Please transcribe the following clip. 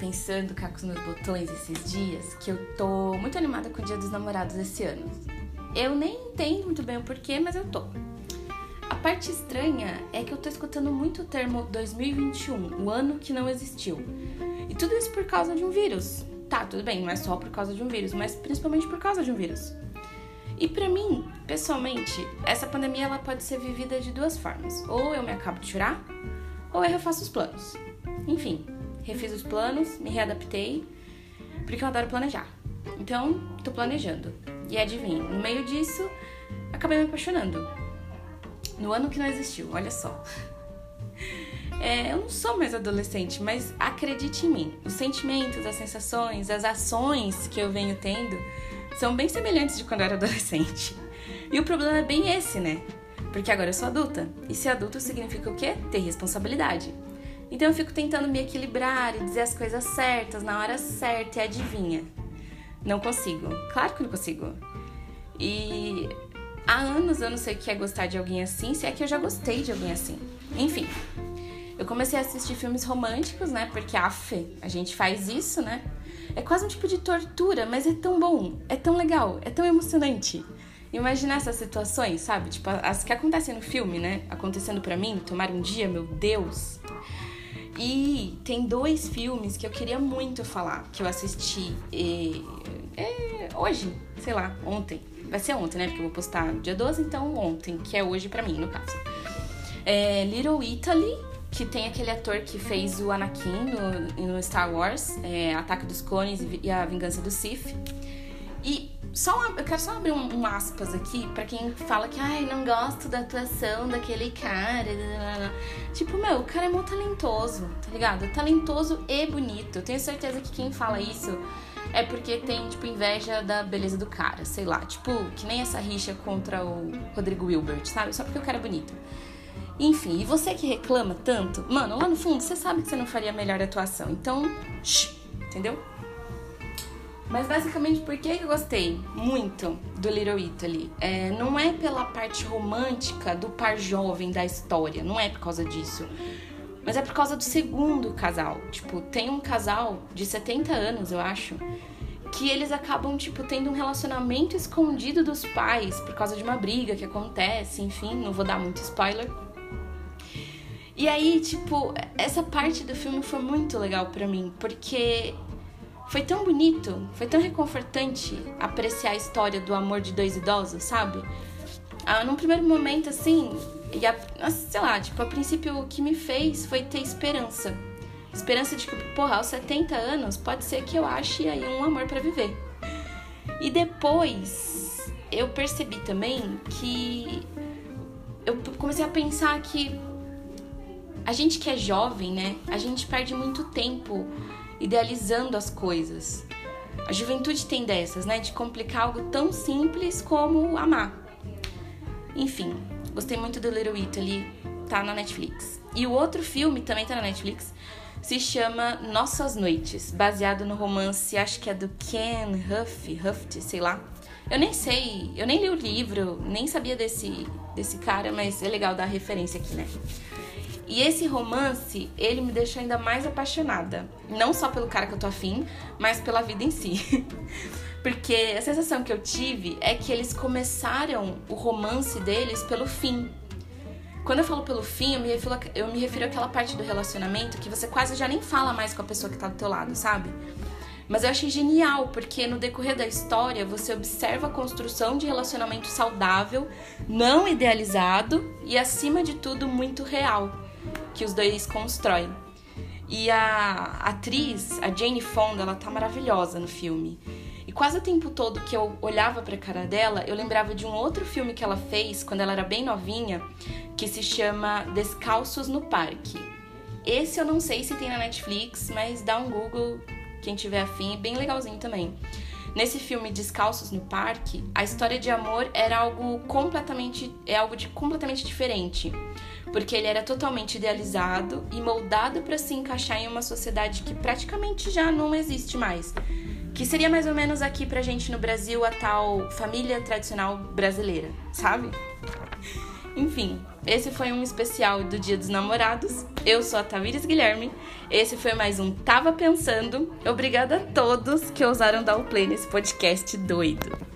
pensando cá com os meus botões esses dias que eu tô muito animada com o Dia dos Namorados esse ano. Eu nem entendo muito bem o porquê, mas eu tô. A parte estranha é que eu tô escutando muito o termo 2021, o ano que não existiu. E tudo isso por causa de um vírus. Tá, tudo bem, não é só por causa de um vírus, mas principalmente por causa de um vírus. E para mim, pessoalmente, essa pandemia ela pode ser vivida de duas formas. Ou eu me acabo de chorar, ou eu refaço os planos. Enfim, refiz os planos, me readaptei, porque eu adoro planejar. Então, tô planejando. E adivinha, no meio disso, acabei me apaixonando. No ano que não existiu, olha só. É, eu não sou mais adolescente, mas acredite em mim, os sentimentos, as sensações, as ações que eu venho tendo são bem semelhantes de quando eu era adolescente. E o problema é bem esse, né? Porque agora eu sou adulta. E ser adulto significa o quê? Ter responsabilidade. Então eu fico tentando me equilibrar e dizer as coisas certas na hora certa e adivinha. Não consigo. Claro que não consigo. E há anos eu não sei o que é gostar de alguém assim, se é que eu já gostei de alguém assim. Enfim, eu comecei a assistir filmes românticos, né? Porque af, a gente faz isso, né? É quase um tipo de tortura, mas é tão bom, é tão legal, é tão emocionante. Imaginar essas situações, sabe? Tipo, as que acontecem no filme, né? Acontecendo para mim, tomar um dia, meu Deus. E tem dois filmes que eu queria muito falar, que eu assisti e, é, hoje, sei lá, ontem. Vai ser ontem, né? Porque eu vou postar dia 12, então ontem, que é hoje para mim, no caso. É Little Italy, que tem aquele ator que fez o Anakin no, no Star Wars, é, Ataque dos Clones e a Vingança do Sith. E só eu quero só abrir um, um aspas aqui para quem fala que ai, não gosto da atuação daquele cara. Tipo, meu, o cara é muito talentoso, tá ligado? Talentoso e bonito. Eu tenho certeza que quem fala isso é porque tem, tipo, inveja da beleza do cara, sei lá. Tipo, que nem essa rixa contra o Rodrigo Wilbert, sabe? Só porque o cara é bonito. Enfim, e você que reclama tanto, mano, lá no fundo você sabe que você não faria melhor atuação. Então, shh, entendeu? Mas basicamente, por que eu gostei muito do Little Italy? É, não é pela parte romântica do par jovem da história, não é por causa disso. Mas é por causa do segundo casal. Tipo, tem um casal de 70 anos, eu acho, que eles acabam, tipo, tendo um relacionamento escondido dos pais por causa de uma briga que acontece, enfim, não vou dar muito spoiler. E aí, tipo, essa parte do filme foi muito legal para mim, porque foi tão bonito, foi tão reconfortante apreciar a história do amor de dois idosos, sabe? Ah, num primeiro momento, assim, e a, sei lá, tipo, a princípio o que me fez foi ter esperança. Esperança de que, porra, aos 70 anos pode ser que eu ache aí um amor para viver. E depois eu percebi também que eu comecei a pensar que a gente que é jovem, né, a gente perde muito tempo idealizando as coisas. A juventude tem dessas, né? De complicar algo tão simples como amar. Enfim, gostei muito do Little Italy, tá na Netflix. E o outro filme também tá na Netflix, se chama Nossas Noites, baseado no romance, acho que é do Ken Huff, Huft, sei lá. Eu nem sei, eu nem li o livro, nem sabia desse, desse cara, mas é legal dar referência aqui, né? E esse romance, ele me deixou ainda mais apaixonada. Não só pelo cara que eu tô afim, mas pela vida em si. Porque a sensação que eu tive é que eles começaram o romance deles pelo fim. Quando eu falo pelo fim, eu me, refiro, eu me refiro àquela parte do relacionamento que você quase já nem fala mais com a pessoa que tá do teu lado, sabe? Mas eu achei genial, porque no decorrer da história você observa a construção de relacionamento saudável, não idealizado e, acima de tudo, muito real que os dois constroem. E a atriz, a Jane Fonda, ela tá maravilhosa no filme. E quase o tempo todo que eu olhava pra cara dela, eu lembrava de um outro filme que ela fez quando ela era bem novinha, que se chama Descalços no Parque. Esse eu não sei se tem na Netflix, mas dá um Google quem tiver afim, bem legalzinho também. Nesse filme Descalços no Parque, a história de amor era algo completamente é algo de completamente diferente porque ele era totalmente idealizado e moldado para se encaixar em uma sociedade que praticamente já não existe mais. Que seria mais ou menos aqui pra gente no Brasil a tal família tradicional brasileira, sabe? Enfim, esse foi um especial do Dia dos Namorados. Eu sou a Tamires Guilherme. Esse foi mais um Tava Pensando. Obrigada a todos que ousaram dar o play nesse podcast doido.